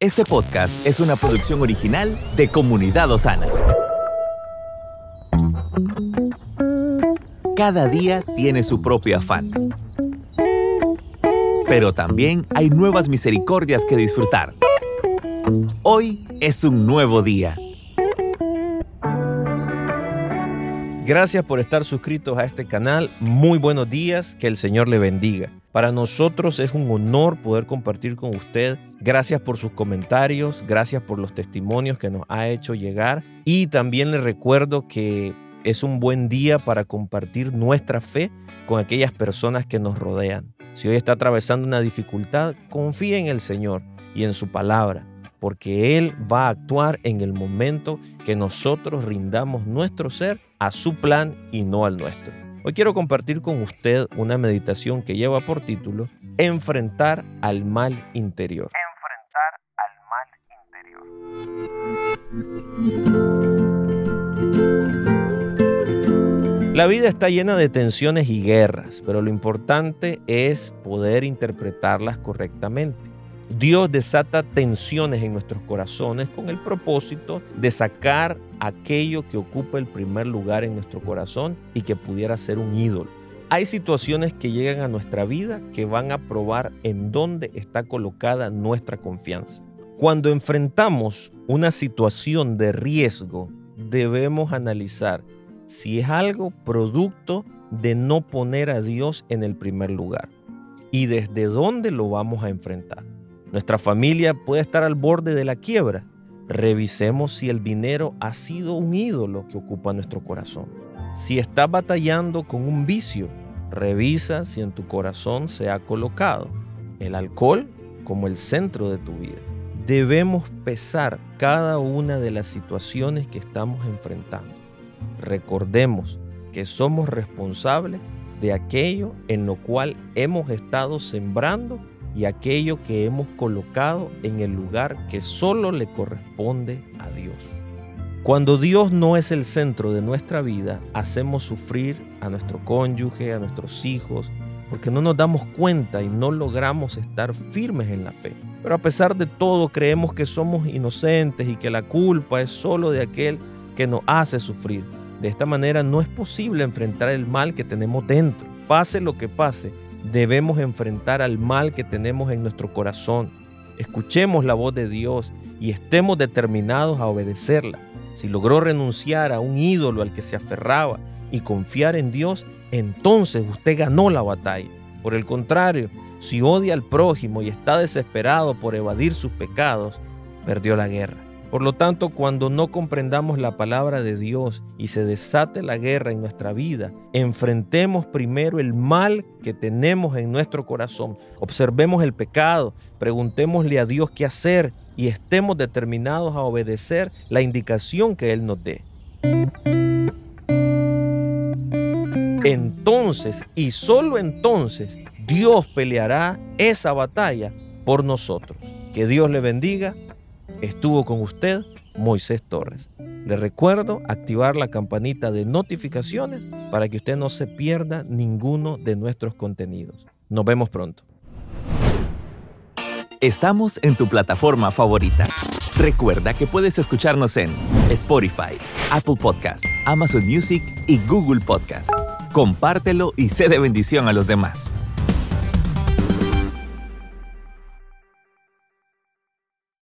Este podcast es una producción original de Comunidad Osana. Cada día tiene su propio afán. Pero también hay nuevas misericordias que disfrutar. Hoy es un nuevo día. Gracias por estar suscritos a este canal. Muy buenos días. Que el Señor le bendiga. Para nosotros es un honor poder compartir con usted. Gracias por sus comentarios. Gracias por los testimonios que nos ha hecho llegar. Y también le recuerdo que es un buen día para compartir nuestra fe con aquellas personas que nos rodean. Si hoy está atravesando una dificultad, confíe en el Señor y en su palabra porque Él va a actuar en el momento que nosotros rindamos nuestro ser a su plan y no al nuestro. Hoy quiero compartir con usted una meditación que lleva por título Enfrentar al mal interior. Enfrentar al mal interior. La vida está llena de tensiones y guerras, pero lo importante es poder interpretarlas correctamente. Dios desata tensiones en nuestros corazones con el propósito de sacar aquello que ocupa el primer lugar en nuestro corazón y que pudiera ser un ídolo. Hay situaciones que llegan a nuestra vida que van a probar en dónde está colocada nuestra confianza. Cuando enfrentamos una situación de riesgo, debemos analizar si es algo producto de no poner a Dios en el primer lugar y desde dónde lo vamos a enfrentar. Nuestra familia puede estar al borde de la quiebra. Revisemos si el dinero ha sido un ídolo que ocupa nuestro corazón. Si estás batallando con un vicio, revisa si en tu corazón se ha colocado el alcohol como el centro de tu vida. Debemos pesar cada una de las situaciones que estamos enfrentando. Recordemos que somos responsables de aquello en lo cual hemos estado sembrando y aquello que hemos colocado en el lugar que solo le corresponde a Dios. Cuando Dios no es el centro de nuestra vida, hacemos sufrir a nuestro cónyuge, a nuestros hijos, porque no nos damos cuenta y no logramos estar firmes en la fe. Pero a pesar de todo creemos que somos inocentes y que la culpa es solo de aquel que nos hace sufrir. De esta manera no es posible enfrentar el mal que tenemos dentro. Pase lo que pase, debemos enfrentar al mal que tenemos en nuestro corazón. Escuchemos la voz de Dios y estemos determinados a obedecerla. Si logró renunciar a un ídolo al que se aferraba y confiar en Dios, entonces usted ganó la batalla. Por el contrario, si odia al prójimo y está desesperado por evadir sus pecados, perdió la guerra. Por lo tanto, cuando no comprendamos la palabra de Dios y se desate la guerra en nuestra vida, enfrentemos primero el mal que tenemos en nuestro corazón. Observemos el pecado, preguntémosle a Dios qué hacer y estemos determinados a obedecer la indicación que Él nos dé. Entonces, y solo entonces, Dios peleará esa batalla por nosotros. Que Dios le bendiga Estuvo con usted Moisés Torres. Le recuerdo activar la campanita de notificaciones para que usted no se pierda ninguno de nuestros contenidos. Nos vemos pronto. Estamos en tu plataforma favorita. Recuerda que puedes escucharnos en Spotify, Apple Podcast, Amazon Music y Google Podcast. Compártelo y sé de bendición a los demás.